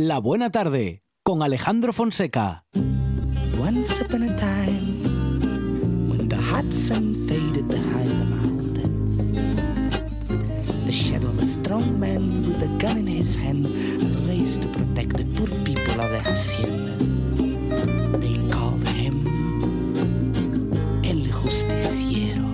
La Buena Tarde con Alejandro Fonseca. Once upon a time, when the hot sun faded behind the mountains, the shadow of a strong man with a gun in his hand raised to protect the poor people of the hacienda. They called him El Justiciero.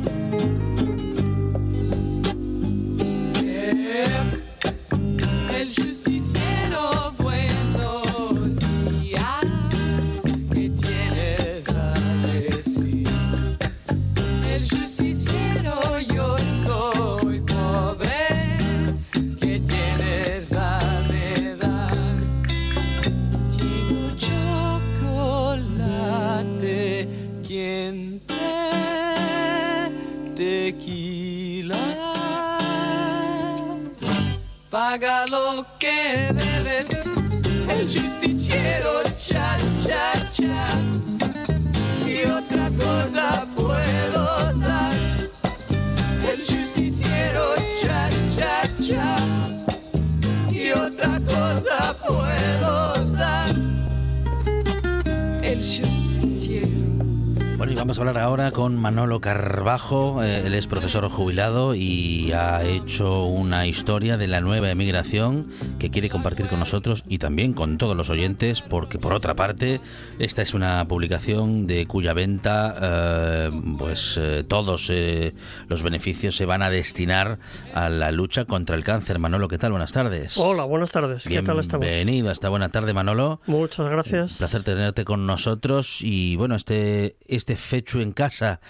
Carbajo. Eh, él es profesor jubilado y ha hecho una historia de la nueva emigración que quiere compartir con nosotros y también con todos los oyentes, porque por otra parte, esta es una publicación de cuya venta, eh, pues eh, todos eh, los beneficios se van a destinar a la lucha contra el cáncer. Manolo, ¿qué tal? Buenas tardes. Hola, buenas tardes. ¿Qué tal estamos? Bienvenido hasta buena tarde, Manolo. Muchas gracias. Un placer tenerte con nosotros y bueno, este, este fecho en casa,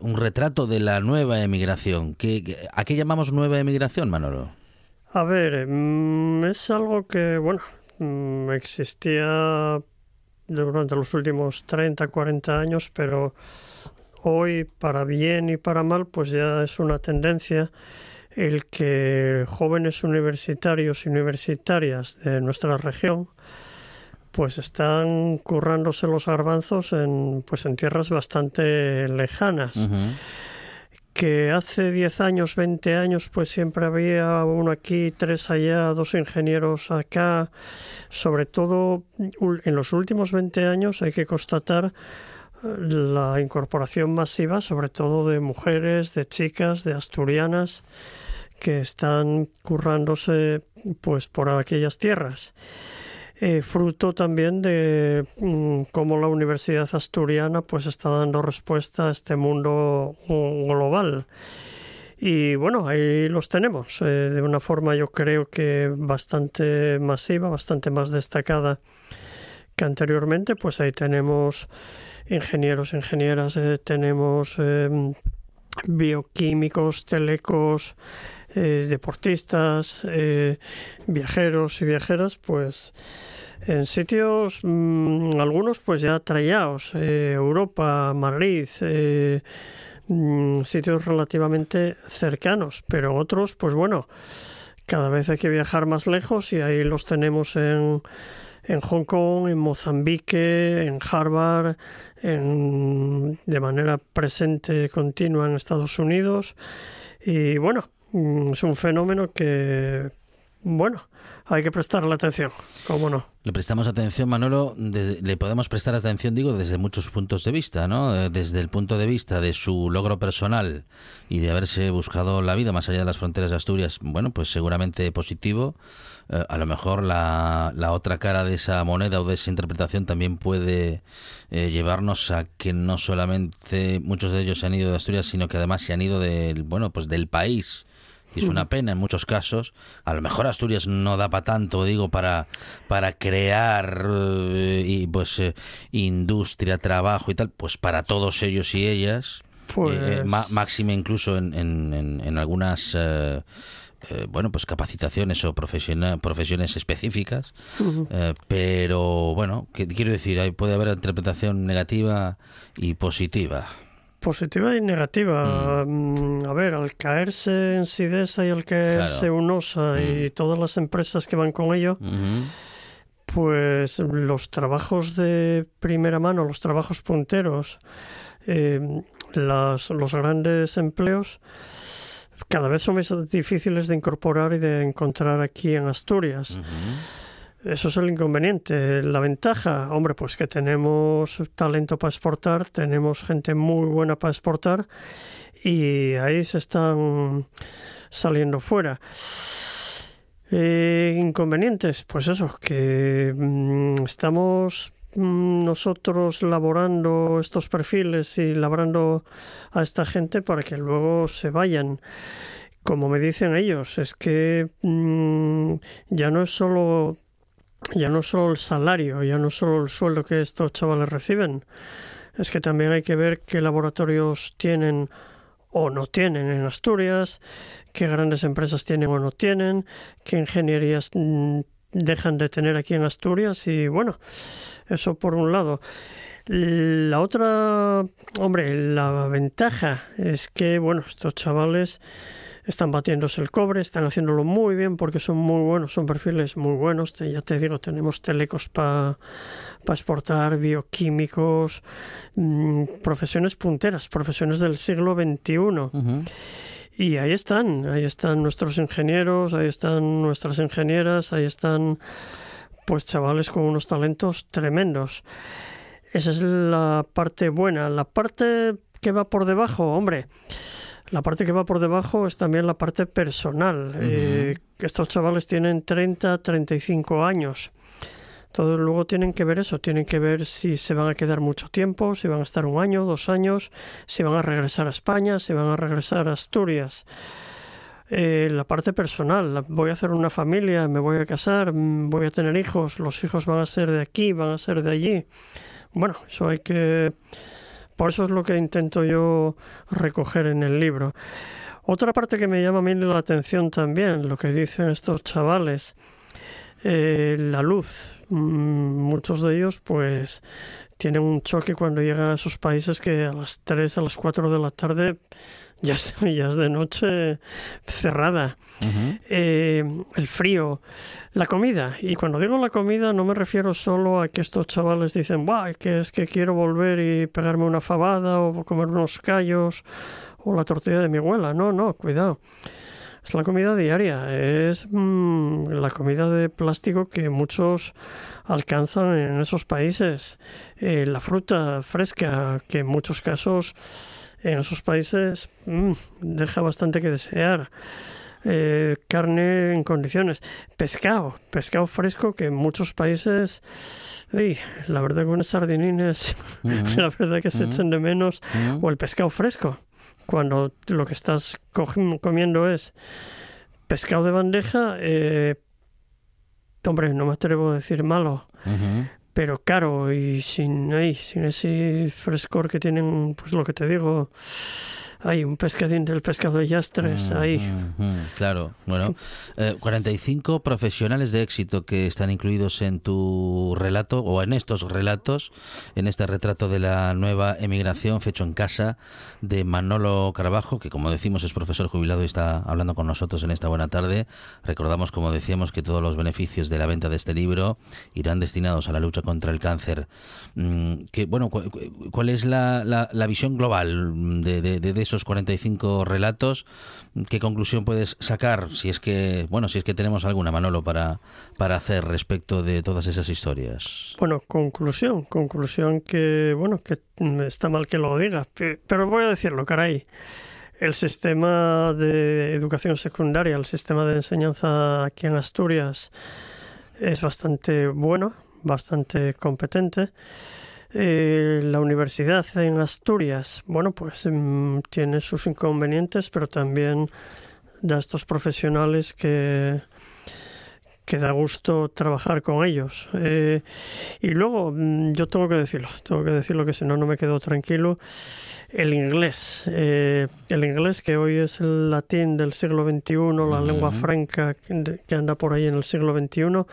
un retrato de la nueva emigración. ¿Qué, ¿A qué llamamos nueva emigración, Manolo? A ver, mm, es algo que, bueno, mm, existía durante los últimos 30, 40 años, pero hoy, para bien y para mal, pues ya es una tendencia el que jóvenes universitarios y universitarias de nuestra región pues están currándose los garbanzos en pues en tierras bastante lejanas. Que hace 10 años, 20 años, pues siempre había uno aquí, tres allá, dos ingenieros acá. Sobre todo en los últimos 20 años hay que constatar eh, la incorporación masiva, sobre todo de mujeres, de chicas, de asturianas, que están currándose pues por aquellas tierras. Eh, fruto también de mm, cómo la Universidad Asturiana pues está dando respuesta a este mundo mm, global. Y bueno, ahí los tenemos, eh, de una forma yo creo que bastante masiva, bastante más destacada que anteriormente, pues ahí tenemos ingenieros, ingenieras, eh, tenemos bioquímicos, telecos, eh, deportistas, eh, viajeros y viajeras, pues en sitios, mm, algunos pues ya trayados, eh, Europa, Madrid, mm, sitios relativamente cercanos, pero otros, pues bueno, cada vez hay que viajar más lejos y ahí los tenemos en, en Hong Kong, en Mozambique, en Harvard, en- de manera presente continua en Estados Unidos. Y bueno, es un fenómeno que, bueno, hay que prestarle atención, cómo no. Le prestamos atención, Manolo, le podemos prestar atención, digo, desde muchos puntos de vista, ¿no? Eh, Desde el punto de vista de su logro personal y de haberse buscado la vida más allá de las fronteras de Asturias, bueno, pues seguramente positivo. Eh, a lo mejor la, la otra cara de esa moneda o de esa interpretación también puede eh, llevarnos a que no solamente muchos de ellos se han ido de Asturias, sino que además se han ido del, bueno, pues del país. Y es una pena en muchos casos. A lo mejor Asturias no da para tanto, digo, para, para crear eh, y pues eh, industria, trabajo y tal, pues para todos ellos y ellas. Pues- eh, ma- máxime incluso en, en, en- algunas eh, bueno pues capacitaciones o profesiones específicas Eh, pero bueno que, quiero decir ahí puede haber interpretación negativa y positiva Positiva y negativa. Mm, A ver, al caerse en Sidesa y al caerse Claro. UNOSA y todas las empresas que van con ello, pues los trabajos de primera mano, los trabajos punteros, eh, las- los grandes empleos, cada vez son más difíciles de incorporar y de encontrar aquí en Asturias. Eso es el inconveniente. La ventaja, hombre, pues que tenemos talento para exportar, tenemos gente muy buena para exportar y ahí se están saliendo fuera. Eh, inconvenientes, pues eso, que mm, estamos mm, nosotros laborando estos perfiles y labrando a esta gente para que luego se vayan. Como me dicen ellos, es que mm, ya no es solo ya no solo el salario, ya no solo el sueldo que estos chavales reciben, es que también hay que ver qué laboratorios tienen o no tienen en Asturias, qué grandes empresas tienen o no tienen, qué ingenierías mm, dejan de tener aquí en Asturias y bueno, eso por un lado. La otra, hombre, la ventaja es que, bueno, estos chavales están batiéndose el cobre, están haciéndolo muy bien porque son muy buenos, son perfiles muy buenos. Ya te digo, tenemos telecos para exportar, bioquímicos, mm, profesiones punteras, profesiones del siglo XXI. Y ahí están, ahí están nuestros ingenieros, ahí están nuestras ingenieras, ahí están pues chavales con unos talentos tremendos. Esa es la parte buena. La parte que va por debajo, hombre, la parte que va por debajo es también la parte personal. Eh, estos chavales tienen 30, 35 años. Entonces luego tienen que ver eso, tienen que ver si se van a quedar mucho tiempo, si van a estar un año, dos años, si van a regresar a España, si van a regresar a Asturias. Eh, la parte personal, voy a hacer una familia, me voy a casar, mm, voy a tener hijos, los hijos van a ser de aquí, van a ser de allí. Bueno, eso hay que por eso es lo que intento yo recoger en el libro. Otra parte que me llama a mí la atención también, lo que dicen estos chavales, eh, la luz. Mm, muchos de ellos pues tienen un choque cuando llegan a esos países que a las 3, a las 4 de la tarde ya es, de noche cerrada. Eh, el frío, la comida. Y cuando digo la comida no me refiero solo a que estos chavales dicen, que es que quiero volver y pegarme una fabada o comer unos callos o la tortilla de mi abuela. No, no, cuidado. Es la comida diaria, es mm, la comida de plástico que muchos alcanzan en esos países. Eh, la fruta fresca, que en muchos casos en esos países mm, deja bastante que desear. Eh, carne en condiciones. Pescado, pescado fresco que en muchos países, la verdad que unas sardinines, la verdad que se echan de menos, o el pescado fresco, cuando lo que estás comiendo es pescado de bandeja, eh, hombre, no me atrevo a decir malo, pero caro y sin, ahí, sin ese frescor que tienen, pues lo que te digo, hay un pescadín del pescado de Yastres ahí. claro, bueno, 45 eh, profesionales de éxito que están incluidos en tu relato o en estos relatos, en este retrato de la nueva emigración fecho en casa de Manolo Carabajo, que como decimos es profesor jubilado y está hablando con nosotros en esta buena tarde. Recordamos, como decíamos, que todos los beneficios de la venta de este libro irán destinados a la lucha contra el cáncer. Mm, que, bueno, ¿cuál es la, la, visión global de, de, de esos 45 relatos, ¿qué conclusión puedes sacar si es que, bueno, si es que tenemos alguna, Manolo, para, para hacer respecto de todas esas historias? Bueno, conclusión, conclusión que, bueno, que está mal que lo diga, pero voy a decirlo, caray. El sistema de educación secundaria, el sistema de enseñanza aquí en Asturias es bastante bueno, bastante competente. Eh, la universidad en Asturias, bueno, pues mm, tiene sus inconvenientes, pero también da estos profesionales que, que da gusto trabajar con ellos. Eh, y luego, mm, yo tengo que decirlo, tengo que decirlo que si no, no me quedo tranquilo. El inglés, eh, el inglés que hoy es el latín del siglo XXI, la lengua franca que anda por ahí en el siglo XXI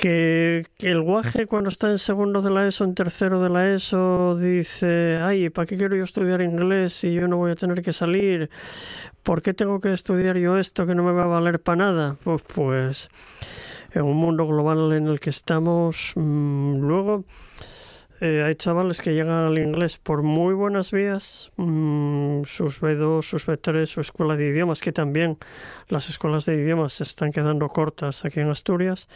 que, el guaje cuando está en segundo de la ESO, en tercero de la ESO, dice, ay, ¿para qué quiero yo estudiar inglés si yo no voy a tener que salir? ¿Por qué tengo que estudiar yo esto que no me va a valer para nada? Pues, pues en un mundo global en el que estamos, mm, luego eh, hay chavales que llegan al inglés por muy buenas vías, mm, sus B2, sus B3, su escuela de idiomas, que también las escuelas de idiomas se están quedando cortas aquí en Asturias.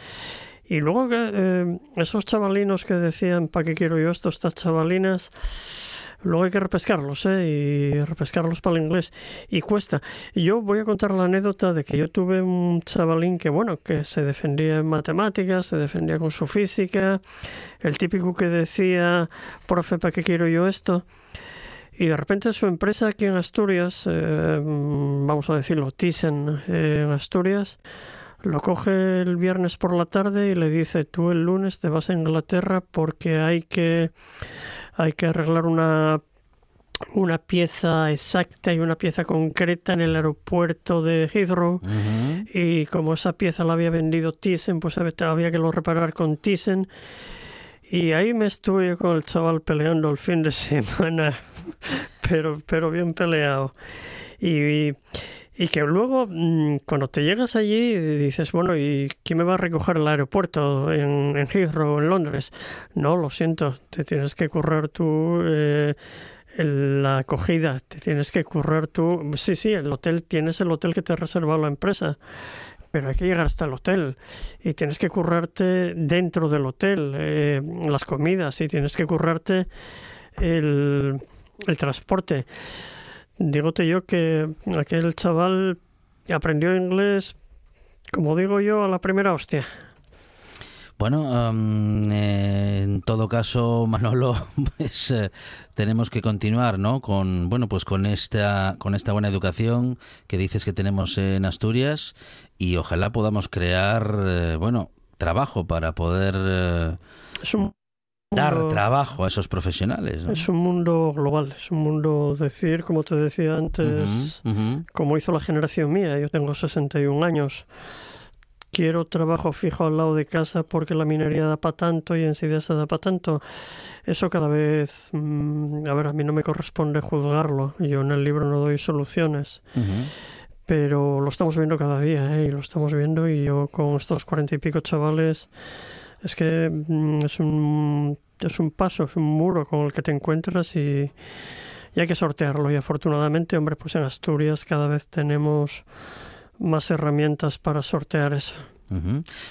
Y luego eh, esos chavalinos que decían, ¿para qué quiero yo esto? Estas chavalinas Luego hay que repescarlos, ¿eh? Y repescarlos para el inglés. Y cuesta. Yo voy a contar la anécdota de que yo tuve un chavalín que, bueno, que se defendía en matemáticas, se defendía con su física, el típico que decía, profe, ¿para qué quiero yo esto? Y de repente su empresa aquí en Asturias, eh, vamos a decirlo, Thyssen eh, en Asturias, lo coge el viernes por la tarde y le dice, tú el lunes te vas a Inglaterra porque hay que hay que arreglar una una pieza exacta y una pieza concreta en el aeropuerto de Heathrow y como esa pieza la había vendido Thyssen pues había que lo reparar con Thyssen. Y ahí me estuve con el chaval peleando el fin de semana pero pero bien peleado. Y y que luego, mm, cuando te llegas allí, dices, bueno, ¿y quién me va a recoger el aeropuerto en, en Heathrow, en Londres? No, lo siento, te tienes que currar tú eh, la acogida, te tienes que currar tú. Sí, sí, el hotel, tienes el hotel que te ha reservado la empresa pero hay que llegar hasta el hotel y tienes que currarte dentro del hotel eh, las comidas y tienes que currarte el, el transporte. Dígote yo que aquel chaval aprendió inglés, como digo yo, a la primera hostia. Bueno, en todo caso, Manolo, pues eh, tenemos que continuar, ¿no? Con bueno, pues con esta con esta buena educación que dices que tenemos en Asturias y ojalá podamos crear, eh, bueno, trabajo para poder eh, es un dar trabajo a esos profesionales. Es un mundo global, es un mundo, decir, como te decía antes, como hizo la generación mía, yo tengo 61 años. Quiero trabajo fijo al lado de casa porque la minería da para tanto y en se da para tanto. Eso cada vez, mm, a ver, a mí no me corresponde juzgarlo. Yo en el libro no doy soluciones. Pero lo estamos viendo cada día, ¿eh? y lo estamos viendo. Y yo con estos cuarenta y pico chavales, es que mm, es un, es un paso, es un muro con el que te encuentras y, hay que sortearlo. Y afortunadamente, hombre, pues en Asturias cada vez tenemos más herramientas para sortear eso.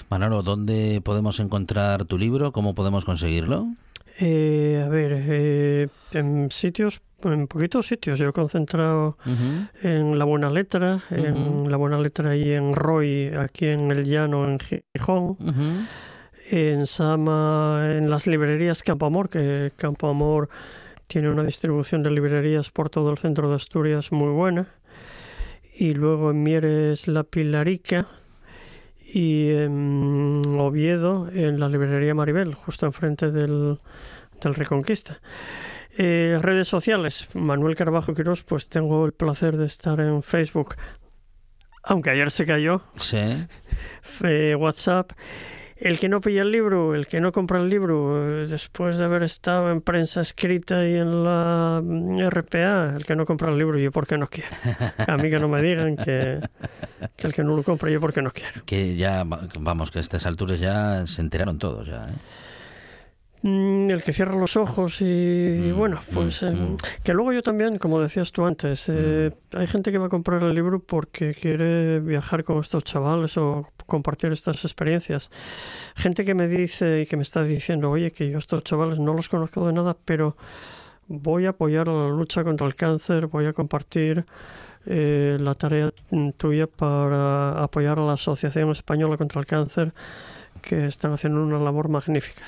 Manolo, ¿dónde podemos encontrar tu libro? ¿Cómo podemos conseguirlo? Eh, a ver, eh, en sitios, en poquitos sitios. Yo he concentrado en La Buena Letra, en La Buena Letra y en Roy, aquí en El Llano, en Gijón en Sama, en las librerías Campo Amor, que Campo Amor tiene una distribución de librerías por todo el centro de Asturias muy buena. Y luego en Mieres La Pilarica y en Oviedo en la librería Maribel, justo enfrente del, del Reconquista. Eh, redes sociales, Manuel Carbajo Quirós, pues tengo el placer de estar en Facebook, aunque ayer se cayó. Sí. Eh, WhatsApp el que no pilla el libro, el que no compra el libro, después de haber estado en prensa escrita y en la RPA, el que no compra el libro, yo porque no quiero. A mí que no me digan que, el que no lo compra, yo porque no quiero. Que ya, vamos, que a estas alturas ya se enteraron todos ya. ¿eh? Mm, el que cierra los ojos y, mm, bueno, pues mm, eh, que luego yo también, como decías tú antes, eh, hay gente que va a comprar el libro porque quiere viajar con estos chavales o compartir estas experiencias. Gente que me dice y que me está diciendo, oye, que yo estos chavales no los conozco de nada, pero voy a apoyar la lucha contra el cáncer, voy a compartir eh, la tarea tuya para apoyar a la Asociación Española contra el Cáncer, que están haciendo una labor magnífica.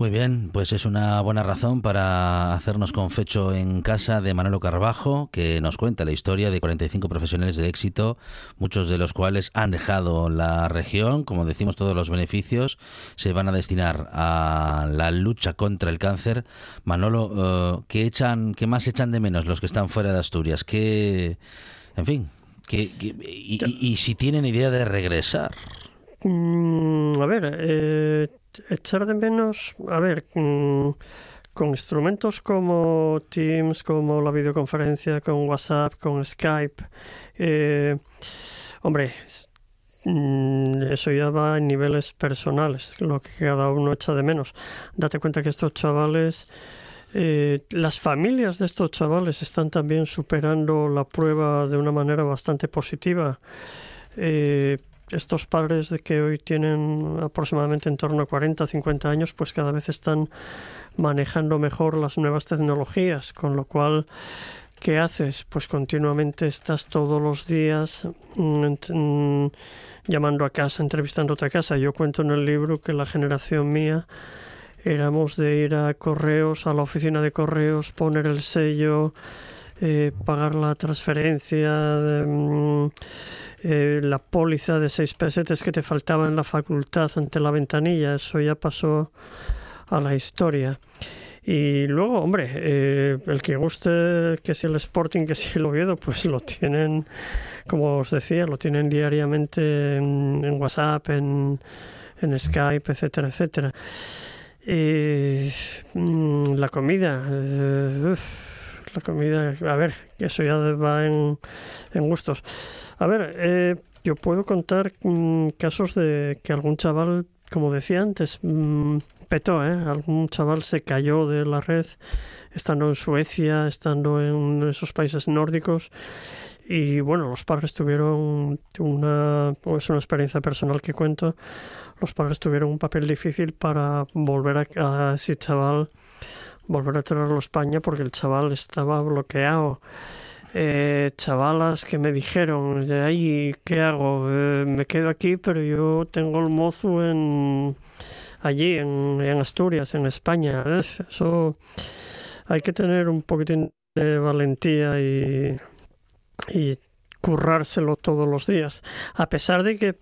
Muy bien, pues es una buena razón para hacernos con fecho en casa de Manolo Carbajo, que nos cuenta la historia de 45 profesionales de éxito, muchos de los cuales han dejado la región. Como decimos, todos los beneficios se van a destinar a la lucha contra el cáncer. Manolo, eh, ¿qué, echan, ¿qué más echan de menos los que están fuera de Asturias? ¿Qué, en fin, y, si tienen idea de regresar? Mm, a ver, eh, echar de menos, a ver, mm, con instrumentos como Teams, como la videoconferencia, con WhatsApp, con Skype, eh, hombre, mm, eso ya va en niveles personales, lo que cada uno echa de menos. Date cuenta que estos chavales, eh, las familias de estos chavales están también superando la prueba de una manera bastante positiva. Eh, estos padres de que hoy tienen aproximadamente en torno a 40 50 años, pues cada vez están manejando mejor las nuevas tecnologías, con lo cual ¿qué haces? Pues continuamente estás todos los días mm, mm, llamando a casa, entrevistándote a casa. Yo cuento en el libro que la generación mía éramos de ir a correos, a la oficina de correos, poner el sello, eh, pagar la transferencia, mm, eh, la póliza de seis pesetes que te faltaba en la facultad ante la ventanilla. Eso ya pasó a la historia. Y luego, hombre, eh, el que guste, que si el Sporting, que si el Oviedo, pues lo tienen, como os decía, lo tienen diariamente en, WhatsApp, en, Skype, etcétera, etcétera. Y, mm, la comida, eh, la comida, a ver, eso ya va en, gustos. A ver, eh, yo puedo contar mm, casos de que algún chaval, como decía antes, mm, petó, ¿eh? Algún chaval se cayó de la red estando en Suecia, estando en esos países nórdicos. Y bueno, los padres tuvieron una, es una experiencia personal que cuento, los padres tuvieron un papel difícil para volver a, ese chaval, volver a traerlo a España porque el chaval estaba bloqueado. Eh, chavalas que me dijeron, ay, ¿qué hago? Eh, me quedo aquí, pero yo tengo el mozo en, allí en, Asturias, en España. Eso hay que tener un poquitín de valentía y currárselo todos los días. A pesar de que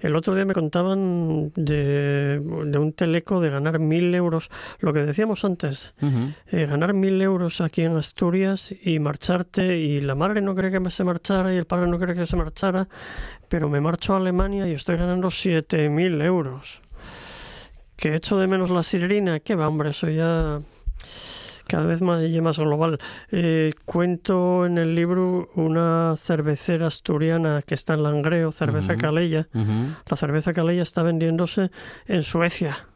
el otro día me contaban de, un teleco de ganar mil euros, lo que decíamos antes, eh, ganar mil euros aquí en Asturias y marcharte y la madre no cree que se marchara y el padre no cree que se marchara, pero me marcho a Alemania y estoy ganando siete mil euros que echo de menos la sirena, que va, hombre, eso ya cada vez más, más global. Eh, cuento en el libro una cervecera asturiana que está en Langreo, cerveza Calella. La cerveza Calella está vendiéndose en Suecia.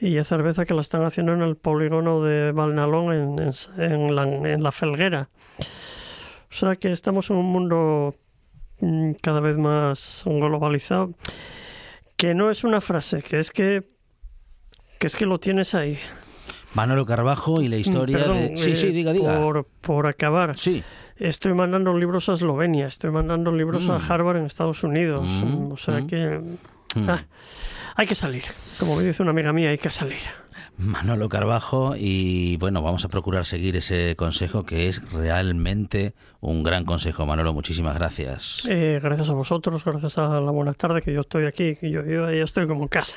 Y es cerveza que la están haciendo en el polígono de Valnalón, en, en, la, en la Felguera. O sea que estamos en un mundo mm, cada vez más globalizado. Que no es una frase, que es que que es que lo tienes ahí. Manolo Carbajo y la historia de... Sí, sí, diga, diga. Por, por, acabar. Sí. Estoy mandando libros a Eslovenia, estoy mandando libros a mm. Harvard en Estados Unidos. Mm, o sea mm. que... Ah, hay que salir. Como me dice una amiga mía, hay que salir. Manolo Carbajo y bueno, vamos a procurar seguir ese consejo que es realmente un gran consejo. Manolo, muchísimas gracias. Eh, gracias a vosotros, gracias a la buena tarde que yo estoy aquí, que yo, yo ya estoy como en casa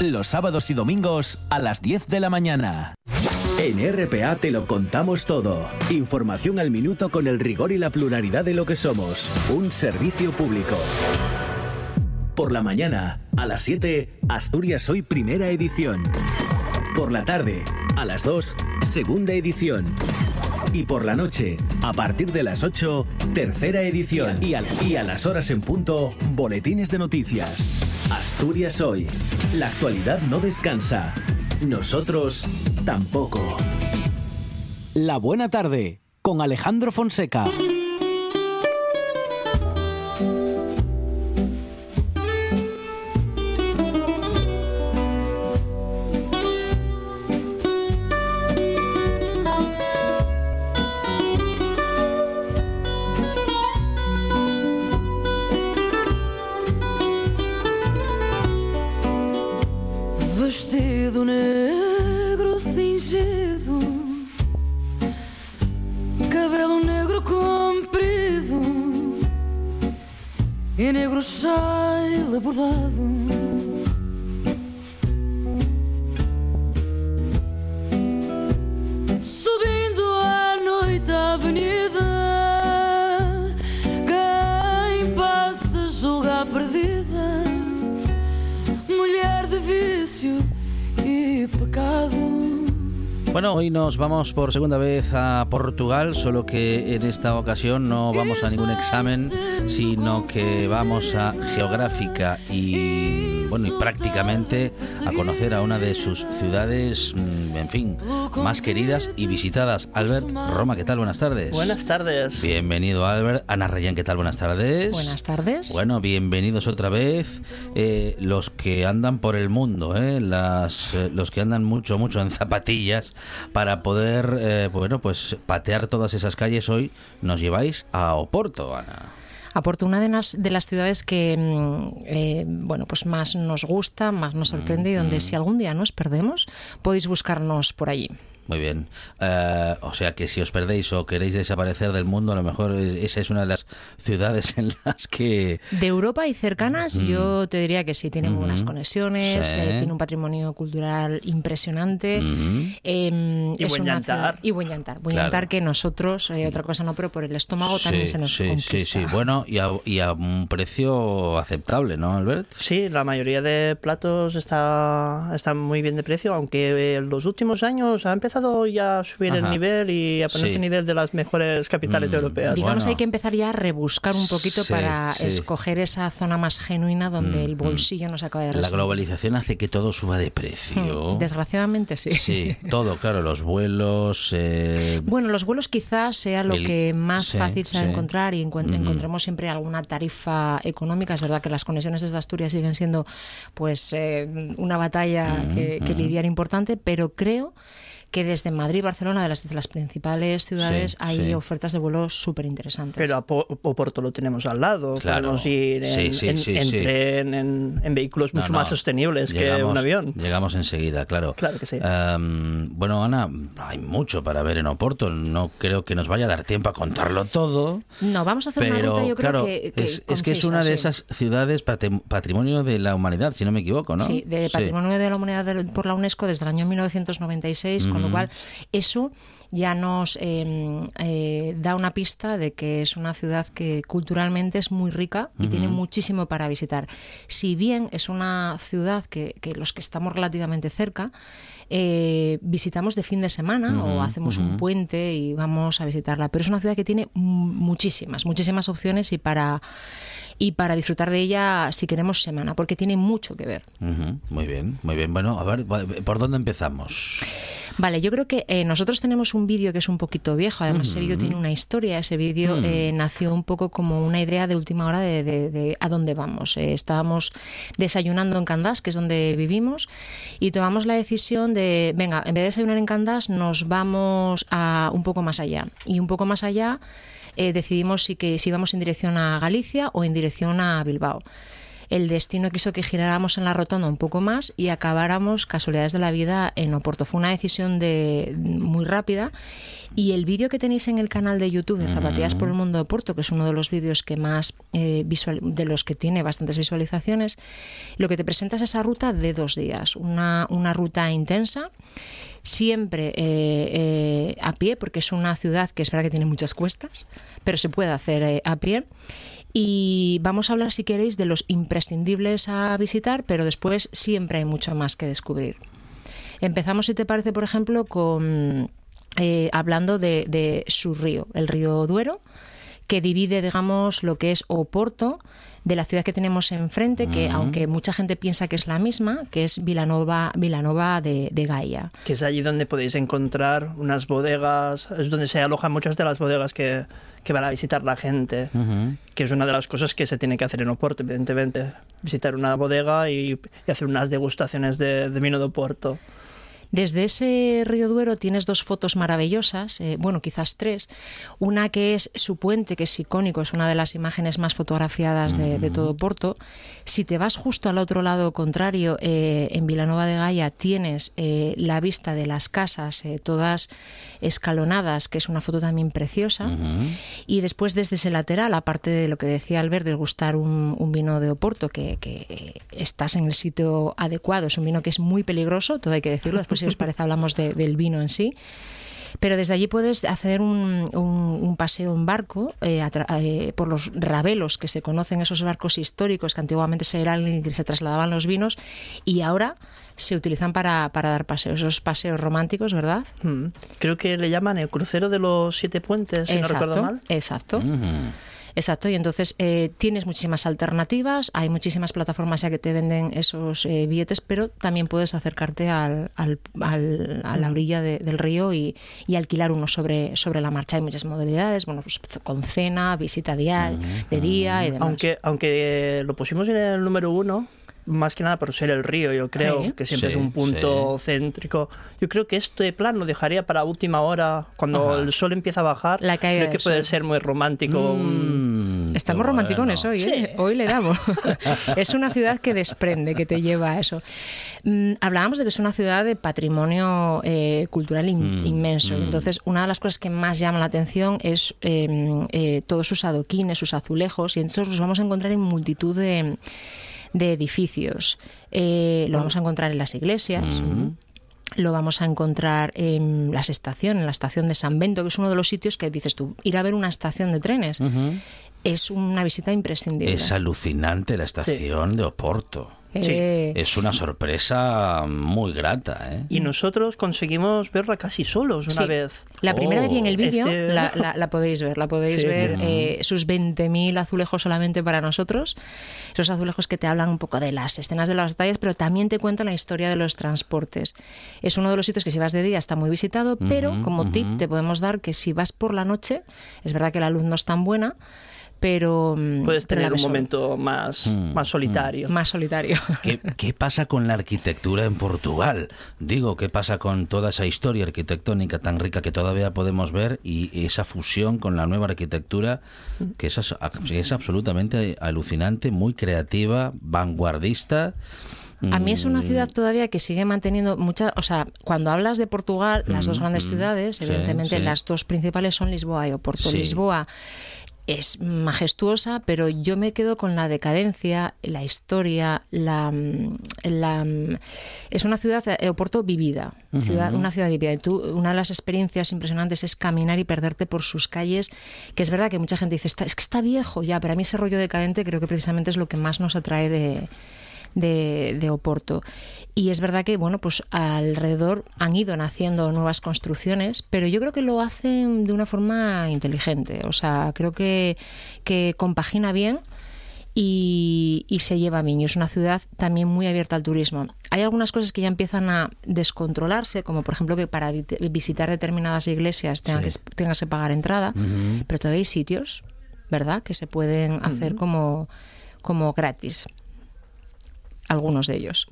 los sábados y domingos a las 10 de la mañana. En RPA te lo contamos todo. Información al minuto con el rigor y la pluralidad de lo que somos. Un servicio público. Por la mañana, a las 7, Asturias Hoy Primera Edición. Por la tarde, a las 2, Segunda Edición. Y por la noche, a partir de las 8, Tercera Edición. Y y a las horas en punto, Boletines de Noticias. Asturias hoy. La actualidad no descansa. Nosotros tampoco. La buena tarde con Alejandro Fonseca. Bueno, hoy nos vamos por segunda vez a Portugal, solo que en esta ocasión no vamos a ningún examen, sino que vamos a geográfica y bueno, y prácticamente a conocer a una de sus ciudades, mm, en fin, más queridas y visitadas. Albert, Roma, ¿qué tal? Buenas tardes. Buenas tardes. Bienvenido, Albert. Ana Reyán, ¿qué tal? Buenas tardes. Buenas tardes. Bueno, bienvenidos otra vez. Eh, los que andan por el mundo, eh, las, eh, los que andan mucho, mucho en zapatillas para poder, eh, bueno, pues patear todas esas calles hoy, nos lleváis a Oporto, Ana. Aporto una de las, de las ciudades que mm, eh, bueno pues más nos gusta, más nos sorprende y donde Mm, si algún día nos perdemos podéis buscarnos por allí. Muy bien. Eh, o sea que si os perdéis o queréis desaparecer del mundo, a lo mejor esa es una de las ciudades en las que... De Europa y cercanas, Mm. yo te diría que sí, tiene Ujú. buenas conexiones, Sí. eh, tiene un patrimonio cultural impresionante. Mm. eh, Y es buen una llantar. ciudad- Y buen llantar. Buen Claro. llantar que nosotros, eh, otra cosa no, pero por el estómago también Sí, se nos sí, conquista. sí, sí. Bueno, y a, y a un precio aceptable, ¿no, Albert? Sí, la mayoría de platos está, están muy bien de precio, aunque en los últimos años ha empezado ya a subir Ajá. el nivel y a ponerse Sí. a nivel de las mejores capitales Mm, europeas. Digamos, Bueno. hay que empezar ya a rebuscar un poquito Sí, para sí. escoger esa zona más genuina donde Mm, el bolsillo nos acaba de La resentir. globalización hace que todo suba de precio. Mm, Desgraciadamente sí. Sí, todo, claro, los vuelos. eh, Bueno, los vuelos quizás sea lo El- que más sí, fácil sea sí. encontrar y encuent- encontremos siempre alguna tarifa económica. Es verdad que las conexiones desde Asturias siguen siendo pues eh, una batalla que, que lidiar importante, pero creo que desde Madrid, Barcelona, de las, de las principales ciudades, Sí, hay sí. ofertas de vuelo súper interesantes. Pero a Po- Oporto lo tenemos al lado. Claro. Podemos ir en, Sí, sí, en- sí, en sí. tren, en, en vehículos mucho no, más sostenibles que un avión. Llegamos enseguida, claro. Claro que sí. Em, bueno, Ana, hay mucho para ver en Oporto. No creo que nos vaya a dar tiempo a contarlo todo. no, vamos a hacer Pero, una ruta, yo creo claro, que, que es, es que es una de esas ciudades patrimonio de la humanidad, si no me equivoco, ¿no? Sí, de Patrimonio de la Humanidad por la UNESCO desde el año 1996, con lo cual eso ya nos eh, eh, da una pista de que es una ciudad que culturalmente es muy rica y tiene muchísimo para visitar. Si bien es una ciudad que, que los que estamos relativamente cerca, eh, visitamos de fin de semana o hacemos un puente y vamos a visitarla, pero es una ciudad que tiene mu- muchísimas, muchísimas opciones y para y para disfrutar de ella si queremos semana, porque tiene mucho que ver. Muy bien, muy bien. Bueno, a ver, ¿por dónde empezamos? Vale, yo creo que eh, nosotros tenemos un vídeo que es un poquito viejo, además ese vídeo tiene una historia, ese vídeo eh, nació un poco como una idea de última hora de, de- de a dónde vamos. Eh, estábamos desayunando en Candás, que es donde vivimos, y tomamos la decisión de, venga, en vez de desayunar en Candás, nos vamos a un poco más allá. Y un poco más allá eh, decidimos si, que, si íbamos en dirección a Galicia o en dirección a Bilbao el destino quiso que giráramos en la rotonda un poco más y acabáramos casualidades de la vida en Oporto. Fue una decisión de muy rápida y el vídeo que tenéis en el canal de YouTube de Zapatillas por el Mundo de Oporto, que es uno de los vídeos que más eh, visual, de los que tiene bastantes visualizaciones, lo que te presenta es esa ruta de dos días, una, una ruta intensa siempre eh, eh, a pie, porque es una ciudad que es verdad que tiene muchas cuestas, pero se puede hacer eh, a pie. Y vamos a hablar, si queréis, de los imprescindibles a visitar, pero después siempre hay mucho más que descubrir. Empezamos, si te parece, por ejemplo, con eh, hablando de, de su río, el río Duero, que divide, digamos, lo que es Oporto de la ciudad que tenemos enfrente, que aunque mucha gente piensa que es la misma, que es Vilanova, Vilanova de, de Gaia. Que es allí donde podéis encontrar unas bodegas, es donde se alojan muchas de las bodegas que, que van a visitar la gente, que es una de las cosas que se tiene que hacer en Oporto, evidentemente. Visitar una bodega y, y hacer unas degustaciones de, de vino de Oporto. Desde ese río Duero tienes dos fotos maravillosas, eh, bueno, quizás tres. Una que es su puente, que es icónico, es una de las imágenes más fotografiadas de, de todo Porto. Si te vas justo al otro lado contrario, eh, en Vilanova de Gaia, tienes eh, la vista de las casas, eh, todas escalonadas, que es una foto también preciosa. Y después desde ese lateral, aparte de lo que decía Albert, de gustar un, un vino de Oporto, que, que estás en el sitio adecuado, es un vino que es muy peligroso, todo hay que decirlo, después si os parece hablamos de- del vino en sí. Pero desde allí puedes hacer un, un- un paseo en barco eh, a eh, por los rabelos que se conocen, esos barcos históricos que antiguamente se eran y que se trasladaban los vinos y ahora se utilizan para, para dar paseos, esos paseos románticos, ¿verdad? Mm. Creo que le llaman el crucero de los siete puentes, si no recuerdo mal. Exacto. Exacto, y entonces eh, tienes muchísimas alternativas, hay muchísimas plataformas ya que te venden esos eh, billetes, pero también puedes acercarte al, al- al- a la orilla de- del río y, y alquilar uno sobre, sobre la marcha. Hay muchas modalidades, bueno, pues con cena, visita diaria, de día y demás. Aunque, aunque lo pusimos en el número uno, más que nada por ser el río, yo creo, Sí. que siempre Sí, es un punto céntrico. Yo creo que este plan lo dejaría para última hora, cuando Ajá. el sol empieza a bajar. La caída creo que puede sol. ser muy romántico. Mm, Estamos romanticones bueno. hoy, ¿eh? Hoy le damos. es una ciudad que desprende, que te lleva a eso. Mm, hablábamos de que es una ciudad de patrimonio eh, cultural in- Mm, inmenso. mm. Entonces, una de las cosas que más llama la atención es eh, eh, todos sus adoquines, sus azulejos, y entonces los vamos a encontrar en multitud de, de edificios. Eh, lo vamos a encontrar en las iglesias. Lo vamos a encontrar en las estaciones, en la estación de San Bento, que es uno de los sitios que dices tú, ir a ver una estación de trenes es una visita imprescindible. Es alucinante la estación de Oporto. Eh, Es una sorpresa muy grata, ¿eh? Y nosotros conseguimos verla casi solos una Sí. vez. La primera Oh. vez y en el vídeo Este- la, la- la podéis ver, la podéis Sí, ver sí. eh, sus 20.000 azulejos solamente para nosotros, esos azulejos que te hablan un poco de las escenas de las batallas, pero también te cuentan la historia de los transportes. Es uno de los sitios que si vas de día está muy visitado, pero Ujú, como tip ujú. te podemos dar que si vas por la noche, es verdad que la luz no es tan buena, pero mm, Puedes pero tener un momento más, Mm, más solitario. más solitario. ¿Qué, qué pasa con la arquitectura en Portugal? Digo, ¿qué pasa con toda esa historia arquitectónica tan rica que todavía podemos ver y esa fusión con la nueva arquitectura que es, absolutamente alucinante, muy creativa, vanguardista? A mí es una Mm, ciudad todavía que sigue manteniendo mucha, o sea, cuando hablas de Portugal, las dos Mm, grandes mm, ciudades, sí, evidentemente sí. las dos principales son Lisboa y Oporto. Sí. Lisboa es majestuosa, pero yo me quedo con la decadencia, la historia, la, la es una ciudad eh, Oporto vivida, ciudad, una ciudad vivida. Y tú, una de las experiencias impresionantes es caminar y perderte por sus calles, que es verdad que mucha gente dice, "Está- es que está viejo ya, pero a mí ese rollo decadente creo que precisamente es lo que más nos atrae de de, de Oporto. Y es verdad que, bueno, pues alrededor han ido naciendo nuevas construcciones, pero yo creo que lo hacen de una forma inteligente. O sea, creo que, que compagina bien y, y se lleva bien. Y es una ciudad también muy abierta al turismo. Hay algunas cosas que ya empiezan a descontrolarse, como por ejemplo que para vi- visitar determinadas iglesias tenga Sí. que, tengas que pagar entrada, pero todavía hay sitios, ¿verdad?, que se pueden hacer como, como gratis. Algunos de ellos.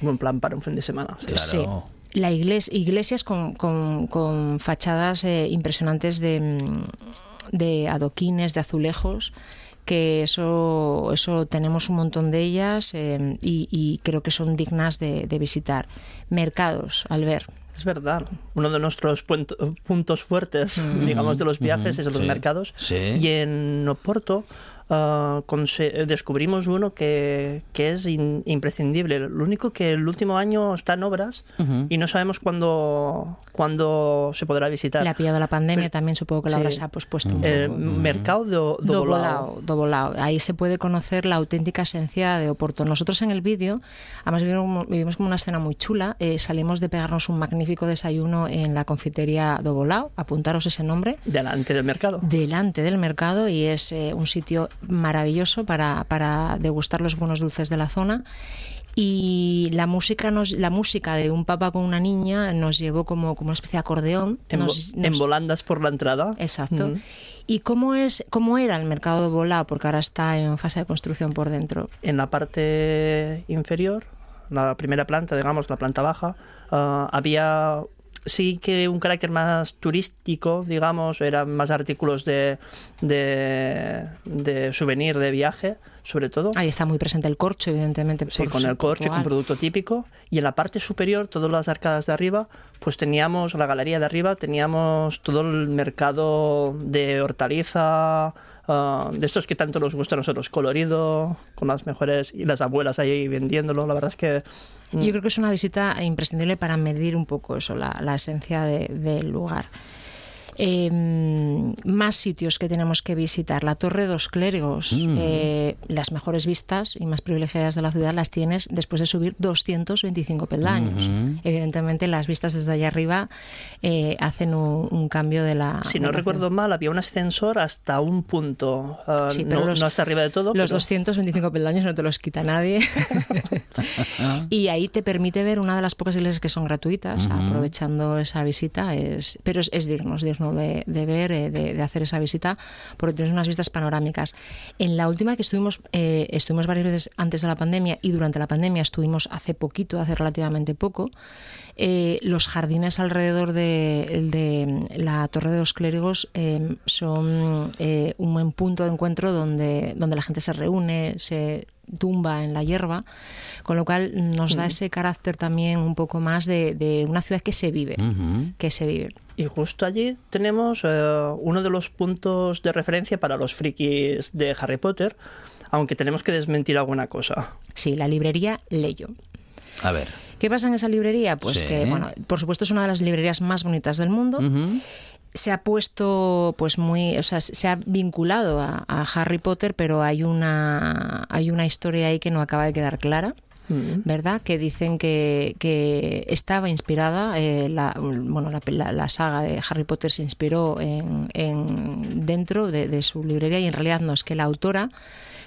Buen plan para un fin de semana. sí. Claro. Sí. La iglesia, iglesias con, con- con fachadas eh, impresionantes de, mm, de adoquines, de azulejos, que eso, eso tenemos un montón de ellas eh, y, y creo que son dignas de, de visitar. Mercados, al ver. Es verdad. Uno de nuestros puntos fuertes, digamos, de los viajes es los sí, mercados. sí. Y en Oporto conse- descubrimos uno que, que es in- imprescindible. Lo único que el último año está en obras Ujú. y no sabemos cuándo, cuándo se podrá visitar. Le ha pillado la pandemia, Pero- también supongo que la sí. habrá se ha pospuesto un El poco. mercado de Do- Dobolao. Dobolao, Dobolao. Ahí se puede conocer la auténtica esencia de Oporto. Nosotros en el vídeo, además vivimos, vivimos como una escena muy chula, eh, salimos de pegarnos un magnífico desayuno en la confitería Dobolao, apuntaros ese nombre, delante del mercado. delante del mercado y es eh, un sitio maravilloso para, para degustar los buenos dulces de la zona. Y la música, nos, la música de un papá con una niña nos llevó como, como una especie de acordeón. En, Nos- volandas por la entrada. Exacto. ¿Y cómo, es, cómo era el mercado de Bolao? Porque ahora está en fase de construcción por dentro. En la parte inferior, la primera planta, digamos, la planta baja, ah, había sí que un carácter más turístico, digamos, eran más artículos de, de, de souvenir de viaje, sobre todo. Ahí está muy presente el corcho, evidentemente. Sí, con el corcho, con producto típico. Y en la parte superior, todas las arcadas de arriba, pues teníamos, la galería de arriba, teníamos todo el mercado de hortaliza, ah, de estos que tanto nos gusta a nosotros, colorido, con las mejores y las abuelas ahí vendiéndolo. La verdad es que mm, Yo creo que es una visita imprescindible para medir un poco eso, la, la esencia de- del lugar. Eh, más sitios que tenemos que visitar. La Torre de los Clérigos. Mm. Eh, las mejores vistas y más privilegiadas de la ciudad las tienes después de subir 225 peldaños. Evidentemente, las vistas desde allá arriba eh, hacen un, un cambio de la. si no recuerdo mal, había un ascensor hasta un punto. Sí, pero no, los- no hasta arriba de todo. Los pero- 225 peldaños no te los quita nadie. y ahí te permite ver una de las pocas iglesias que son gratuitas, aprovechando esa visita. Es, pero es, es digno, es digno de, de ver, eh, de, de hacer esa visita, porque tienes unas vistas panorámicas. En la última que estuvimos, eh, estuvimos varias veces antes de la pandemia y durante la pandemia estuvimos hace poquito, hace relativamente poco. eh, los jardines alrededor de, de la Torre de los Clérigos eh, son un buen punto de encuentro donde, donde la gente se reúne, se tumba en la hierba, con lo cual nos da ese carácter también un poco más de, de una ciudad que se vive, que se vive. Y justo allí tenemos eh, uno de los puntos de referencia para los frikis de Harry Potter, aunque tenemos que desmentir alguna cosa. Sí, la librería Leyo. A ver. ¿Qué pasa en esa librería? Pues Sí. que, bueno, por supuesto es una de las librerías más bonitas del mundo. Se ha puesto pues muy o sea se ha vinculado a, a Harry Potter pero hay una hay una historia ahí que no acaba de quedar clara Mm. ¿verdad? Que dicen que, que estaba inspirada, eh, la, bueno, la, la- la saga de Harry Potter se inspiró en, en- dentro de, de su librería y en realidad no, es que la autora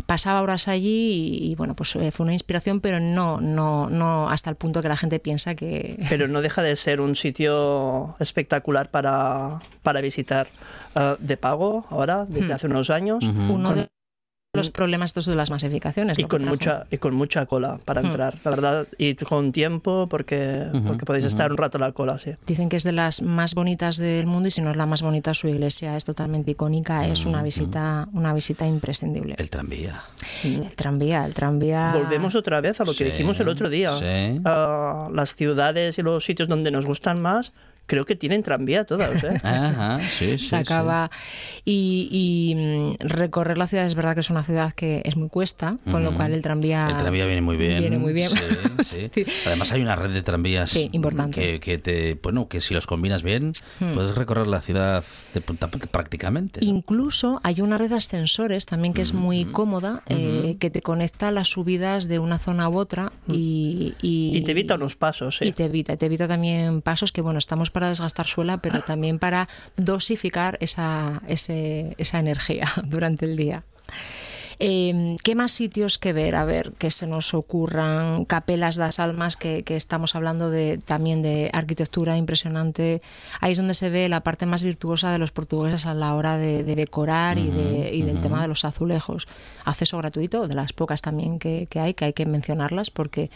pasaba horas allí y, y, bueno, pues eh, fue una inspiración, pero no, no, no hasta el punto que la gente piensa que... Pero no deja de ser un sitio espectacular para, para visitar. Eh, de pago ahora, desde Hmm. hace unos años. Uno de los problemas estos de las masificaciones. Y con, mucha, y con mucha cola para Hmm. entrar, la verdad. Y con tiempo, porque, porque podéis estar un rato en la cola, sí. Dicen que es de las más bonitas del mundo y si no es la más bonita su iglesia es totalmente icónica, es una visita una visita imprescindible. El tranvía. El tranvía, el tranvía. Volvemos otra vez a lo que Sí, dijimos el otro día. sí. Ah, las ciudades y los sitios donde nos gustan más, creo que tienen tranvía todas. ¿eh? Ajá, sí, sí. se acaba y, y, mm, recorrer la ciudad es verdad que es una ciudad que es muy cuesta, con lo cual el tranvía El tranvía viene muy bien. Viene muy bien. Sí, sí. Además hay una red de tranvías Sí, importante. que, que te, bueno, que si los combinas bien, Hmm. puedes recorrer la ciudad de punta a punta prácticamente. Incluso hay una red de ascensores también que es muy cómoda, eh, que te conecta las subidas de una zona u otra y, y, Y te evita unos pasos. y Sí. te evita, te evita también pasos que bueno, estamos para desgastar suela, pero también para dosificar esa, ese- esa energía durante el día. Eh, ¿Qué más sitios que ver? A ver, que se nos ocurran Capelas das Almas, que, que estamos hablando de también de arquitectura impresionante. Ahí es donde se ve la parte más virtuosa de los portugueses a la hora de, de decorar y, de- y del tema de los azulejos. Acceso gratuito, de las pocas también que, que hay, que hay que mencionarlas, porque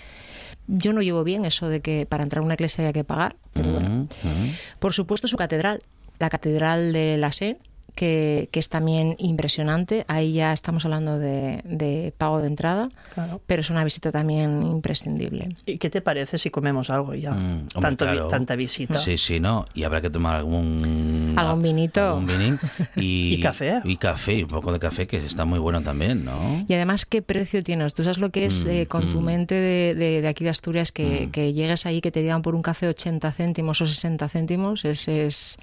yo no llevo bien eso de que para entrar a una iglesia hay que pagar, pero bueno. Ujú, ujú. Por supuesto, su catedral, la Catedral de la Sé, que, que es también impresionante. Ahí ya estamos hablando de, de pago de entrada, Claro. pero es una visita también imprescindible. ¿Y qué te parece si comemos algo ya? Mm, hombre, Tanto vi- claro. tanta visita. Sí, sí, no. Y habrá que tomar algún... Algún vinito. algún vinín. Y, Y café. Y café, y un poco de café, que está muy bueno también, ¿no? Y además, ¿qué precio tienes? Tú sabes lo que es Mm, eh, con tu mm. mente de, de- de aquí de Asturias, que, Mm. que llegues ahí, que te digan por un café 80 céntimos o 60 céntimos. Es, es...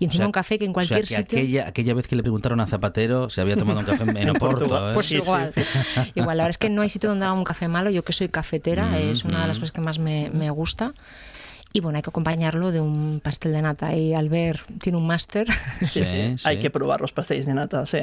Y O encima sea, un café que en o sea, cualquier que sitio... aquella, aquella vez que le preguntaron a Zapatero si había tomado un café en, en Oporto. ¿eh? Pues Sí, sí, igual. Igual, la verdad es que no hay sitio donde haga un café malo. Yo que soy cafetera, Mm, es una de las mm. cosas que más me, me gusta. Y bueno, hay que acompañarlo de un pastel de nata. Y Albert tiene un máster. Sí, sí. Sí, Hay sí. que probar los pasteles de nata, sí.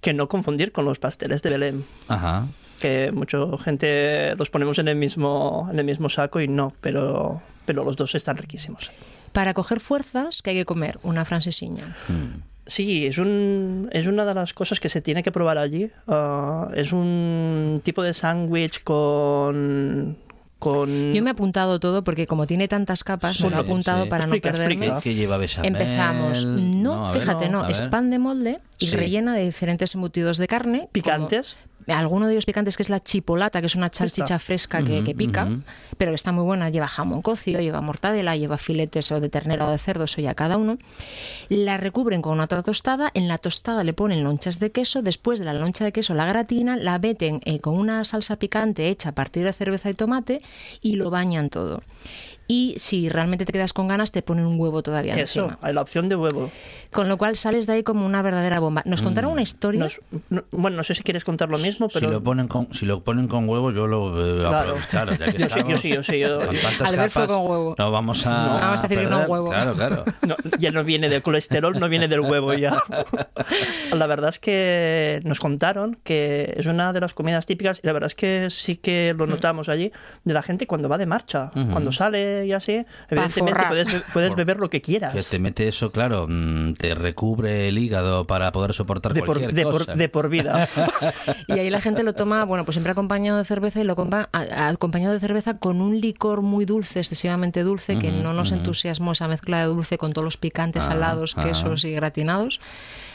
Que no confundir con los pasteles de Belén. Ajá. Que mucha gente los ponemos en el mismo, en el mismo saco y no, pero, pero los dos están riquísimos. Para coger fuerzas, que hay que comer una francesiña. Mm. Sí, es, un, es una de las cosas que se tiene que probar allí. Ah, es un tipo de sándwich con... con Yo me he apuntado todo porque como tiene tantas capas, Sí, me lo he apuntado sí. para Explica, no perderme. explica. ¿Qué, qué lleva bechamel? Empezamos. No, a ver, fíjate, no. a Es pan de molde y Sí. rellena de diferentes embutidos de carne. como- picantes. Alguno de ellos picantes que es la chipolata, que es una salchicha fresca que, que pica, pero que está muy buena. Lleva jamón cocido, lleva mortadela, lleva filetes o de ternera o de cerdo, eso ya cada uno. La recubren con una otra tostada. En la tostada le ponen lonchas de queso. Después de la loncha de queso, la gratina, la meten eh, con una salsa picante hecha a partir de cerveza y tomate y lo bañan todo y si realmente te quedas con ganas te ponen un huevo todavía Eso, encima. hay la opción de huevo. Con lo cual sales de ahí como una verdadera bomba. Nos contaron Mm. una historia. Nos- no- bueno, no sé si quieres contar lo mismo, pero... Si lo ponen con, si lo ponen con huevo, yo lo eh, Claro. claro, ya que Yo sí, yo estamos sí, yo sí, yo- Albert fue capas, con huevo. No vamos a, No, vamos a decir perder. huevo. Claro, claro. No, ya no viene del colesterol, no viene del huevo ya. La verdad es que nos contaron que es una de las comidas típicas y la verdad es que sí que Mm. lo notamos allí de la gente cuando va de marcha, cuando sale y así, evidentemente puedes, puedes beber lo que quieras. Que te mete eso, claro, mm, te recubre el hígado para poder soportar De por, cualquier de, por, cosa. de por vida. Y ahí la gente lo toma, bueno, pues siempre acompañado de cerveza y lo compa- a- acompañado de cerveza con un licor muy dulce, excesivamente dulce, que no nos entusiasmó esa mezcla de dulce con todos los picantes, Ah, salados, ah. quesos y gratinados.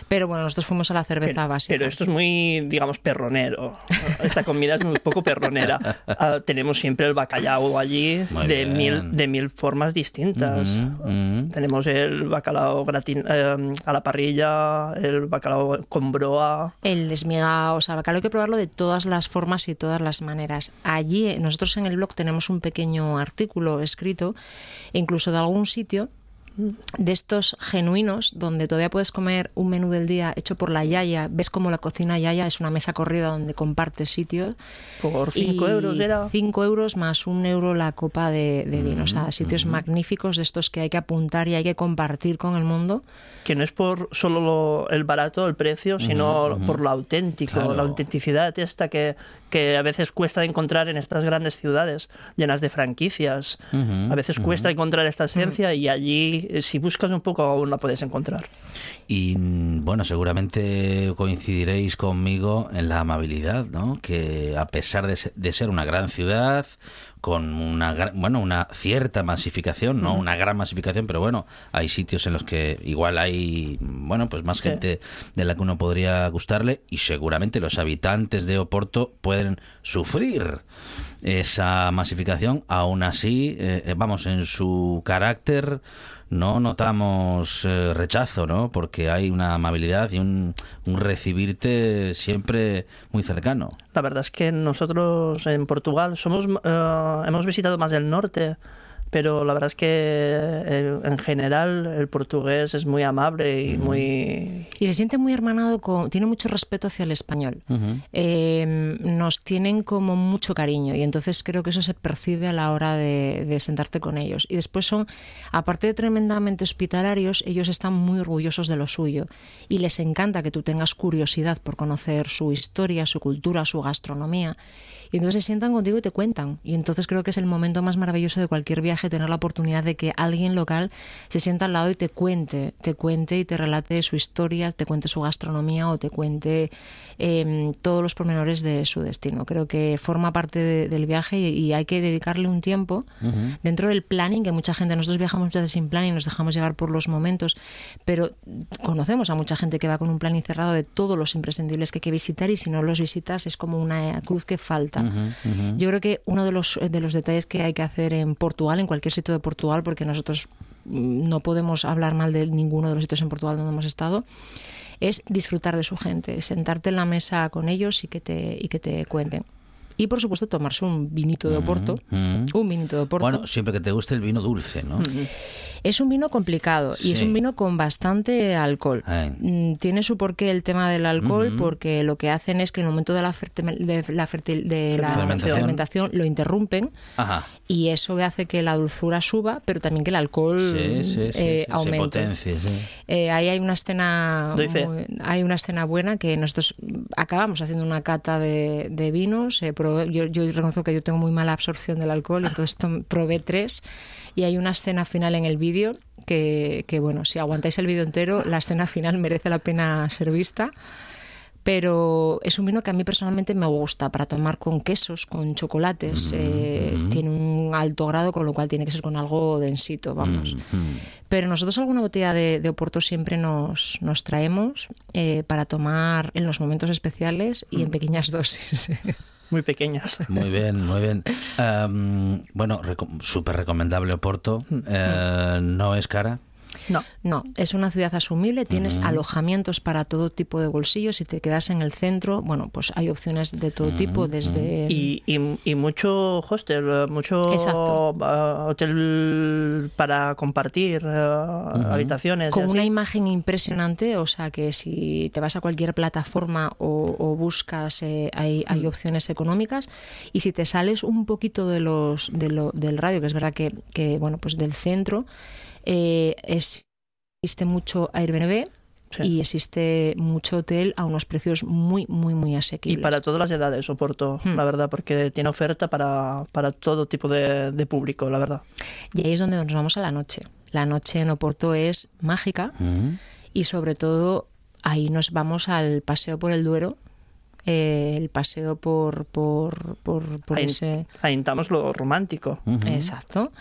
Pero bueno, nosotros fuimos a la cerveza Pero, básica. pero esto es muy, digamos, perronero. Esta comida es muy poco perronera. Ah, tenemos siempre el bacalao allí Muy de bien. mil, de mil formas distintas. Tenemos el bacalao gratin eh, a la parrilla, el bacalao con broa. El desmigado, o sea, el bacalao hay que probarlo de todas las formas y todas las maneras. Allí, eh, nosotros en el blog tenemos un pequeño artículo escrito, incluso de algún sitio de estos genuinos donde todavía puedes comer un menú del día hecho por la Yaya, ves como la cocina Yaya es una mesa corrida donde compartes sitios. Por 5 Y euros era. 5 euros más un euro la copa de, de vino. O sea, sitios Mm, magníficos de estos que hay que apuntar y hay que compartir con el mundo. Que no es por solo lo- el barato, el precio, sino por lo auténtico, Claro. la autenticidad esta que, que a veces cuesta encontrar en estas grandes ciudades llenas de franquicias. A veces cuesta encontrar esta esencia y allí, eh, si buscas un poco, aún la puedes encontrar. Y bueno, seguramente coincidiréis conmigo en la amabilidad, ¿no? Que a pesar de se- de ser una gran ciudad, con una bueno, una cierta masificación, no una gran masificación, pero bueno, hay sitios en los que igual hay bueno, pues más Sí. gente de la que uno podría gustarle y seguramente los habitantes de Oporto pueden sufrir esa masificación, aún así, eh, eh, vamos, en su carácter no notamos eh, rechazo, ¿no? Porque hay una amabilidad y un, recibirte siempre muy cercano. La verdad es que nosotros en Portugal somos eh, hemos visitado más el norte, pero la verdad es que eh, en general el portugués es muy amable y muy Y se siente muy hermanado, con, tiene mucho respeto hacia el español. Eh, nos tienen como mucho cariño y entonces creo que eso se percibe a la hora de, de sentarte con ellos. Y después son, aparte de tremendamente hospitalarios, ellos están muy orgullosos de lo suyo y les encanta que tú tengas curiosidad por conocer su historia, su cultura, su gastronomía. Y entonces se sientan contigo y te cuentan. Y entonces creo que es el momento más maravilloso de cualquier viaje, tener la oportunidad de que alguien local se sienta al lado y te cuente, te cuente y te relate su historia, te cuente su gastronomía o te cuente eh, todos los pormenores de su destino. Creo que forma parte de- del viaje y, y hay que dedicarle un tiempo dentro del planning, que mucha gente, nosotros viajamos muchas veces sin planning, nos dejamos llevar por los momentos, pero conocemos a mucha gente que va con un planning cerrado de todos los imprescindibles que hay que visitar y si no los visitas es como una cruz que falta. Yo creo que uno de los, de los detalles que hay que hacer en Portugal, en cualquier sitio de Portugal, porque nosotros mm, no podemos hablar mal de ninguno de los sitios en Portugal donde hemos estado, es disfrutar de su gente, sentarte en la mesa con ellos y que te, y que te cuenten. Y por supuesto tomarse un vinito de Oporto, mm. un vinito de Oporto. Bueno, siempre que te guste el vino dulce, ¿no? Es un vino complicado y es un vino con bastante alcohol. Ay. Mm, Tiene su porqué el tema del alcohol porque lo que hacen es que en el momento de la, de la, fertil- de la Fermentación. fermentación lo interrumpen Ajá. y eso hace que la dulzura suba, pero también que el alcohol Sí, sí, sí, eh, sí, se aumente. potencie, sí. Eh, ahí hay una escena muy- hay una escena buena que nosotros acabamos haciendo una cata de, de vinos eh, probé- yo, yo reconozco que yo tengo muy mala absorción del alcohol entonces probé tres y hay una escena final en el vídeo que, que, bueno si aguantáis el vídeo entero la escena final merece la pena ser vista pero es un vino que a mí personalmente me gusta para tomar con quesos, con chocolates. eh, Tiene un alto grado, con lo cual tiene que ser con algo densito, vamos. Mm, Pero nosotros alguna botella de, de Oporto siempre nos, nos traemos eh, para tomar en los momentos especiales y en pequeñas dosis. Muy pequeñas. Muy bien, muy bien. Bueno, súper recomendable Oporto. Eh, no es cara. No. No, es una ciudad asumible, tienes alojamientos para todo tipo de bolsillos. Si te quedas en el centro, bueno, pues hay opciones de todo tipo, desde... Y, y- y mucho hostel, eh, mucho Exacto. eh, hotel para compartir eh, habitaciones. y con así. una imagen impresionante, o sea que si te vas a cualquier plataforma o, o buscas, eh, hay, hay Mm. opciones económicas. Y si te sales un poquito de los, de lo- del radio, que es verdad que, que, bueno, pues del centro, eh, es- existe mucho Airbnb y existe mucho hotel a unos precios muy, muy, muy Y asequibles. para todas las edades, Oporto, Hmm. la verdad, porque tiene oferta para, para todo tipo de, de público, la verdad. Y ahí es donde nos vamos a la noche. La noche en Oporto es mágica y sobre todo ahí nos vamos al paseo por el Duero, eh, el paseo por, por, por, por Ahí, ese... lo romántico. Exacto.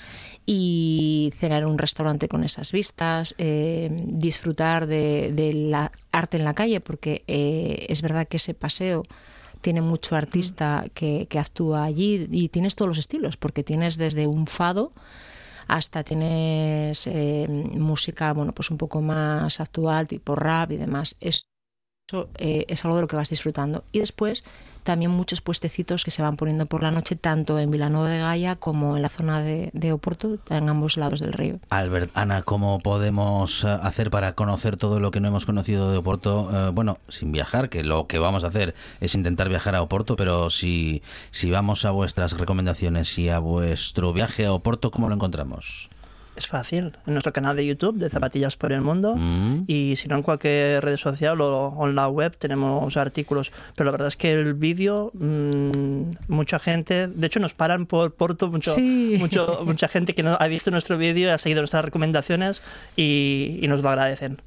Y cenar en un restaurante con esas vistas, eh, disfrutar de, de la arte en la calle, porque eh, es verdad que ese paseo tiene mucho artista que, que actúa allí y tienes todos los estilos, porque tienes desde un fado hasta tienes eh, música, bueno, pues un poco más actual, tipo rap y demás. Eso eh, es algo de lo que vas disfrutando. Y después también muchos puestecitos que se van poniendo por la noche, tanto en Vilanova de Gaia como en la zona de, Oporto, en ambos lados del río. Albert, Ana, ¿cómo podemos eh, hacer para conocer todo lo que no hemos conocido de Oporto? Eh, bueno, sin viajar, que lo que vamos a hacer es intentar viajar a Oporto, pero si, si vamos a vuestras recomendaciones y a vuestro viaje a Oporto, ¿cómo lo encontramos? Es fácil. En nuestro canal de YouTube de Zapatillas por el Mundo. Mm. Y si no, en cualquier red social o, o en la web tenemos artículos. Pero la verdad es que el vídeo, mm, mucha gente, de hecho nos paran por Porto, mucho, Sí. mucho- mucha gente que no ha visto nuestro vídeo y ha seguido nuestras recomendaciones y, y nos lo agradecen.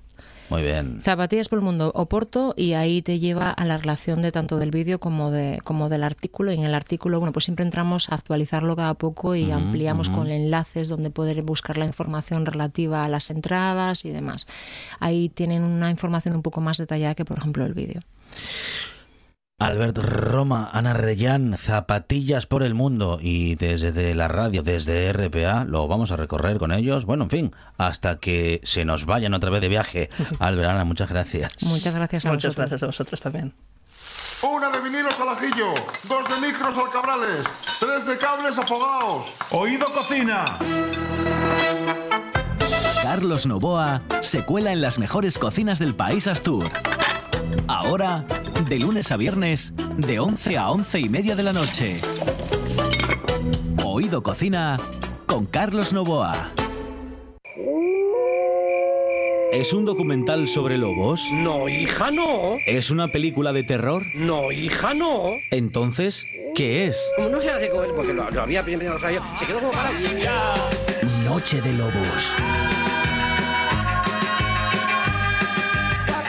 Muy bien. Zapatillas por el mundo Oporto y ahí te lleva a la relación de tanto del vídeo como de como del artículo. Y en el artículo bueno pues siempre entramos a actualizarlo cada poco y ampliamos con enlaces donde poder buscar la información relativa a las entradas y demás. Ahí tienen una información un poco más detallada que por ejemplo el vídeo Albert Roma, Ana Reyán, Zapatillas por el Mundo y desde la radio, desde RPA, lo vamos a recorrer con ellos. Bueno, en fin, hasta que se nos vayan otra vez de viaje. Albert, Ana, muchas gracias. muchas gracias a Muchas vosotros gracias a vosotros también. Una de vinilos al ajillo, dos de micros al cabrales, tres de cables afogados. Oído cocina. Carlos Novoa se cuela en las mejores cocinas del país Astur. Ahora, de lunes a viernes, de 11 a 11 y media de la noche. Oído Cocina con Carlos Novoa. ¿Es un documental sobre lobos? No, hija, no. ¿Es una película de terror? No, hija, no. Entonces, ¿qué es? Como no se hace con él, porque lo, lo había primero, o sea, yo- se quedó como parado. Noche de Lobos.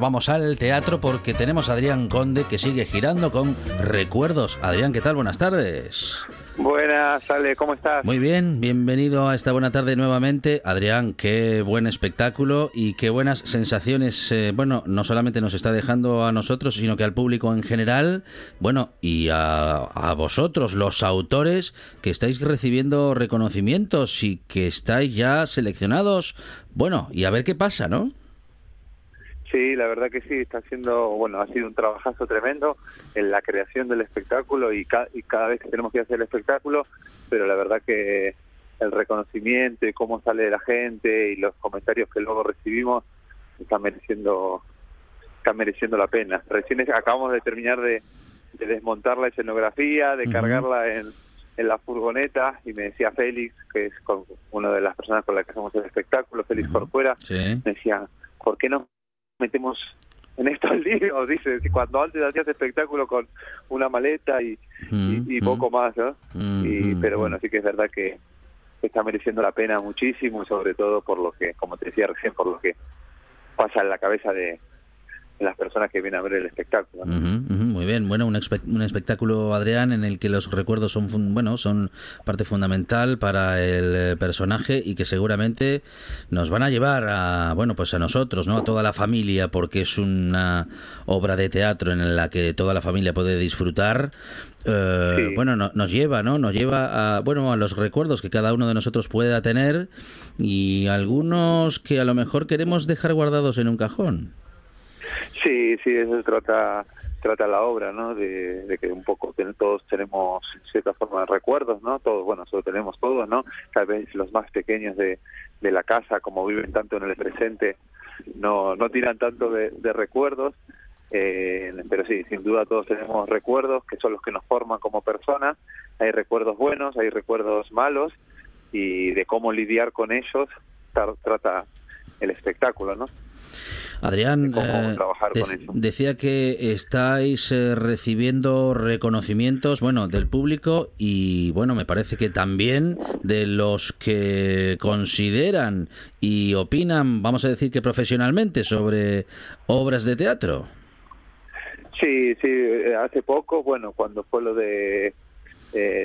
Vamos al teatro porque tenemos a Adrián Conde que sigue girando con recuerdos. Adrián, ¿qué tal? Buenas tardes. Buenas, Ale, ¿cómo estás? Muy bien, bienvenido a esta buena tarde nuevamente. Adrián, qué buen espectáculo y qué buenas sensaciones, eh, bueno, no solamente nos está dejando a nosotros, sino que al público en general, bueno, y a, a vosotros, los autores, que estáis recibiendo reconocimientos y que estáis ya seleccionados, bueno, y a ver qué pasa, ¿no? Sí, la verdad que sí, está haciendo, bueno, ha sido un trabajazo tremendo en la creación del espectáculo y, y cada vez que tenemos que hacer el espectáculo, pero la verdad que el reconocimiento y cómo sale la gente y los comentarios que luego recibimos están mereciendo están mereciendo la pena. Recién acabamos de terminar de, desmontar la escenografía, de cargarla en, en la furgoneta y me decía Félix, que es con, una de las personas con las que hacemos el espectáculo, Félix por fuera, me decía, ¿por qué no metemos en estos líos, dice, cuando antes hacías espectáculo con una maleta y, y, poco más, ¿no? y, pero bueno, sí que es verdad que está mereciendo la pena muchísimo, sobre todo por lo que, como te decía recién, por lo que pasa en la cabeza de, las personas que vienen a ver el espectáculo. muy bien, bueno, un, un, espectáculo, Adrián, en el que los recuerdos son, bueno, son parte fundamental para el eh, personaje y que seguramente nos van a llevar a, bueno, pues a nosotros, ¿no? A toda la familia, porque es una obra de teatro en la que toda la familia puede disfrutar. Eh, bueno, nos lleva, ¿no? Nos lleva a, bueno, a los recuerdos que cada uno de nosotros pueda tener y algunos que a lo mejor queremos dejar guardados en un cajón. Sí, sí, eso trata trata la obra, ¿no? De, que un poco todos tenemos cierta forma de recuerdos, ¿no? Todos, bueno, solo tenemos todos, ¿no? Tal vez los más pequeños de, de la casa, como viven tanto en el presente, no no tiran tanto de, recuerdos, eh, pero sí, sin duda todos tenemos recuerdos que son los que nos forman como personas. Hay recuerdos buenos, hay recuerdos malos y de cómo lidiar con ellos trata el espectáculo, ¿no? Adrián, eh, decía que estáis eh, recibiendo reconocimientos, bueno, del público y, bueno, me parece que también de los que consideran y opinan, vamos a decir que profesionalmente, sobre obras de teatro. Sí, sí, eh, hace poco, bueno, cuando fue lo de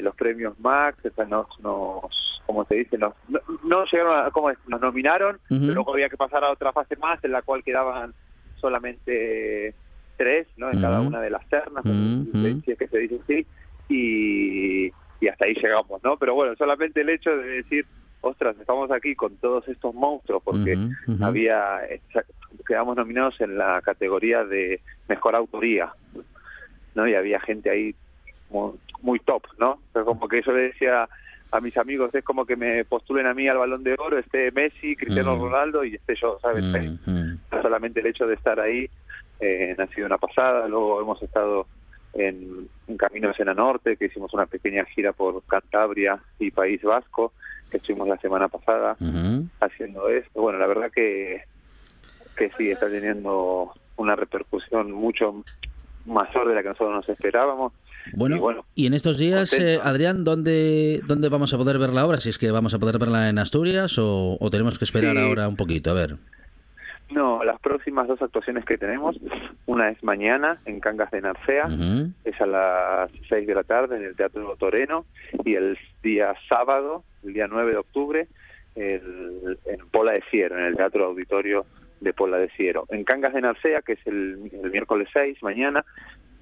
los premios Max, nos, nos como se dice, no, no, llegaron a, como nos nominaron, pero luego había que pasar a otra fase más en la cual quedaban solamente tres, ¿no? En cada una de las ternas, si es que se dice así, y, y hasta ahí llegamos, ¿no? Pero bueno, solamente el hecho de decir, ostras, estamos aquí con todos estos monstruos, porque había, quedamos nominados en la categoría de mejor autoría, ¿no? Y había gente ahí muy, top, ¿no? Pero como que yo le decía a mis amigos es como que me postulen a mí al balón de oro, esté Messi, Cristiano mm. Ronaldo y esté yo, ¿sabes? Mm, mm. Solamente el hecho de estar ahí eh, ha sido una pasada, luego hemos estado en, en Caminos en la Norte, que hicimos una pequeña gira por Cantabria y País Vasco, que estuvimos la semana pasada haciendo esto. Bueno, la verdad que, que sí, está teniendo una repercusión mucho mayor de la que nosotros nos esperábamos bueno, y, en estos días, eh, Adrián, ¿dónde, ¿dónde vamos a poder ver la obra? Si es que vamos a poder verla en Asturias o, tenemos que esperar ahora un poquito, a ver. No, las próximas dos actuaciones que tenemos, una es mañana en Cangas de Narcea, es a las 6 de la tarde en el Teatro Toreno, y el día sábado, el día 9 de octubre, el, en Pola de Ciero, en el Teatro Auditorio de Pola de Ciero. En Cangas de Narcea, que es el, el miércoles 6, mañana,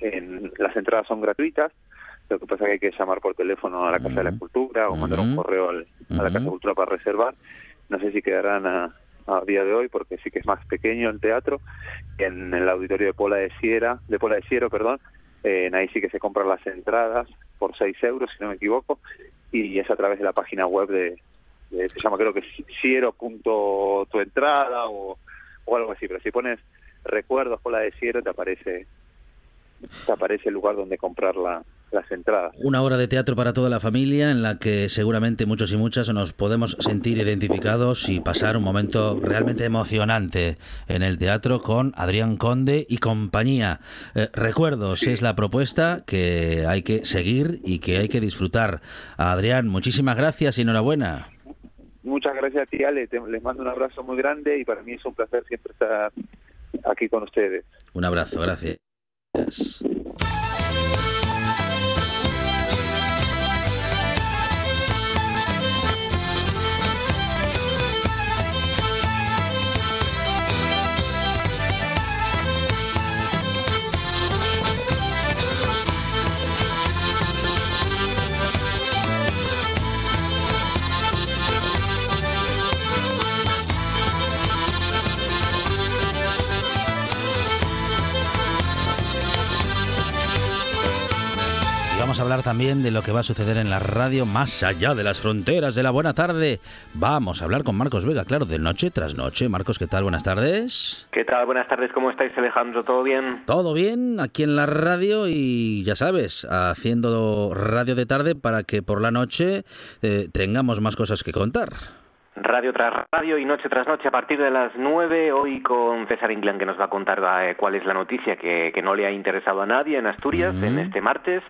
en, las entradas son gratuitas, lo que pasa es que hay que llamar por teléfono a la Casa de la Cultura o mandar un correo a la Casa de Cultura para reservar. No sé si quedarán a, día de hoy porque sí que es más pequeño el teatro. En el auditorio de Pola de Sierra, de Pola de Ciero, perdón, en ahí sí que se compran las entradas por 6 euros, si no me equivoco, y es a través de la página web de, se llama creo que ciero.tuentrada o, o algo así, pero si pones recuerdos Pola de Ciero te aparece aparece el lugar donde comprar las entradas. Una obra de teatro para toda la familia en la que seguramente muchos y muchas nos podemos sentir identificados y pasar un momento realmente emocionante en el teatro con Adrián Conde y compañía. Eh, recuerdos es la propuesta que hay que seguir y que hay que disfrutar. Adrián, muchísimas gracias y enhorabuena. Muchas gracias a ti, Ale. les mando un abrazo muy grande y para mí es un placer siempre estar aquí con ustedes. Un abrazo, gracias. Yes. Vamos a hablar también de lo que va a suceder en la radio más allá de las fronteras de la buena tarde. Vamos a hablar con Marcos Vega, claro, de noche tras noche. Marcos, ¿qué tal? Buenas tardes. ¿Qué tal? Buenas tardes, ¿cómo estáis Alejandro? ¿Todo bien? Todo bien, aquí en la radio y ya sabes, haciendo radio de tarde para que por la noche eh, tengamos más cosas que contar. Radio tras radio y noche tras noche a partir de las 9, hoy con César Inclán que nos va a contar eh, cuál es la noticia que, que, no le ha interesado a nadie en Asturias en este martes,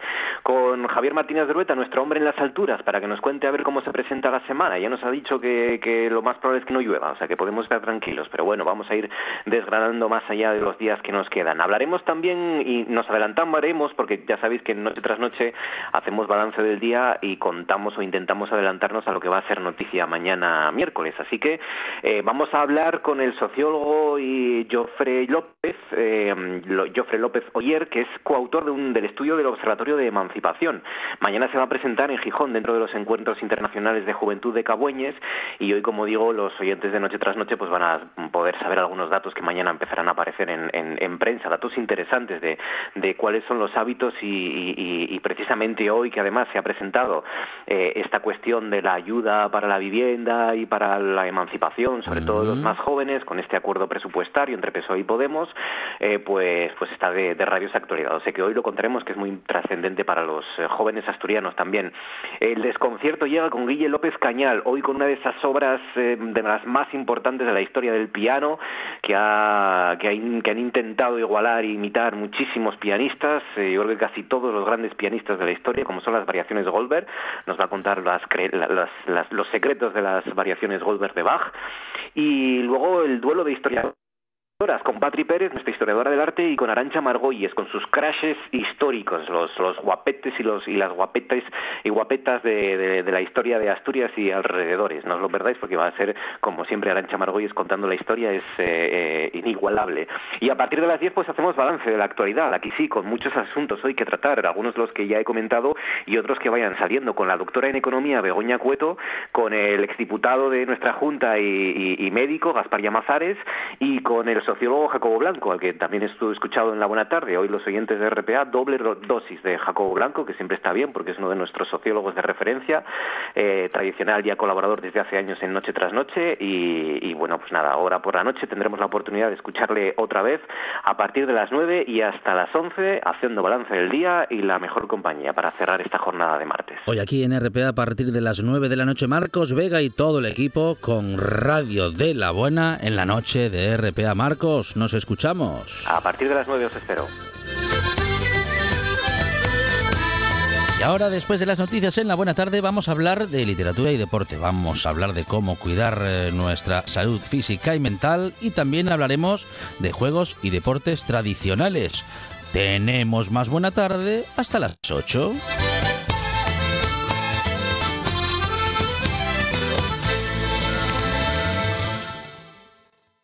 con Javier Martínez de Rueta, nuestro hombre en las alturas, para que nos cuente a ver cómo se presenta la semana. Ya nos ha dicho que, que lo más probable es que no llueva, o sea que podemos estar tranquilos, pero bueno, vamos a ir desgranando más allá de los días que nos quedan. Hablaremos también y nos adelantaremos, porque ya sabéis que noche tras noche hacemos balance del día y contamos o intentamos adelantarnos a lo que va a ser noticia mañana miércoles. Así que eh, vamos a hablar con el sociólogo y Joffre López, eh, Joffre López Oyer, que es coautor de un, del estudio del Observatorio de Emancipación. Mañana se va a presentar en Gijón dentro de los encuentros internacionales de juventud de Cabueñes y hoy, como digo, los oyentes de Noche tras Noche pues van a poder saber algunos datos que mañana empezarán a aparecer en, en, en prensa, datos interesantes de, cuáles son los hábitos y, y, y, precisamente hoy que además se ha presentado eh, esta cuestión de la ayuda para la vivienda y para la emancipación, sobre uh -huh. todo los más jóvenes, con este acuerdo presupuestario entre PSOE y Podemos, eh, pues, pues está de, de rabiosa actualidad. O sea que hoy lo contaremos, que es muy trascendente para los eh, jóvenes asturianos también. El desconcierto llega con Guille López Cañal, hoy con una de esas obras eh, de las más importantes de la historia del piano, que, ha, que, ha, que han intentado igualar e imitar muchísimos pianistas, eh, yo creo que casi todos los grandes pianistas de la historia, como son las variaciones Goldberg, nos va a contar las, las, las, los secretos de las variaciones Goldberg de Bach, y luego el duelo de historiadores con Patri Pérez, nuestra historiadora del arte, y con Arancha Margolles, con sus crashes históricos, los, los guapetes y, los, y las guapetas y guapetas de, de, de, la historia de Asturias y alrededores. No os lo perdáis porque va a ser, como siempre, Arancha Margolles contando la historia, es eh, eh, inigualable. Y a partir de las 10 pues hacemos balance de la actualidad, aquí sí, con muchos asuntos hoy que tratar, algunos de los que ya he comentado y otros que vayan saliendo, con la doctora en Economía, Begoña Cueto, con el exdiputado de nuestra Junta y, y, y médico, Gaspar Llamazares, y con el sociólogo Jacobo Blanco, al que también estuve escuchado en la buena tarde. Hoy los oyentes de RPA, doble dosis de Jacobo Blanco, que siempre está bien porque es uno de nuestros sociólogos de referencia, eh, tradicional ya colaborador desde hace años en Noche tras Noche. Y, y, bueno, pues nada, ahora por la noche tendremos la oportunidad de escucharle otra vez a partir de las 9 y hasta las 11, haciendo balance del día y la mejor compañía para cerrar esta jornada de martes. Hoy aquí en RPA a partir de las 9 de la noche, Marcos Vega y todo el equipo con Radio de la Buena en la noche de RPA. Marcos, nos escuchamos. A partir de las 9 os espero. Y ahora, después de las noticias en la buena tarde, vamos a hablar de literatura y deporte. Vamos a hablar de cómo cuidar eh, nuestra salud física y mental y también hablaremos de juegos y deportes tradicionales. Tenemos más buena tarde hasta las 8.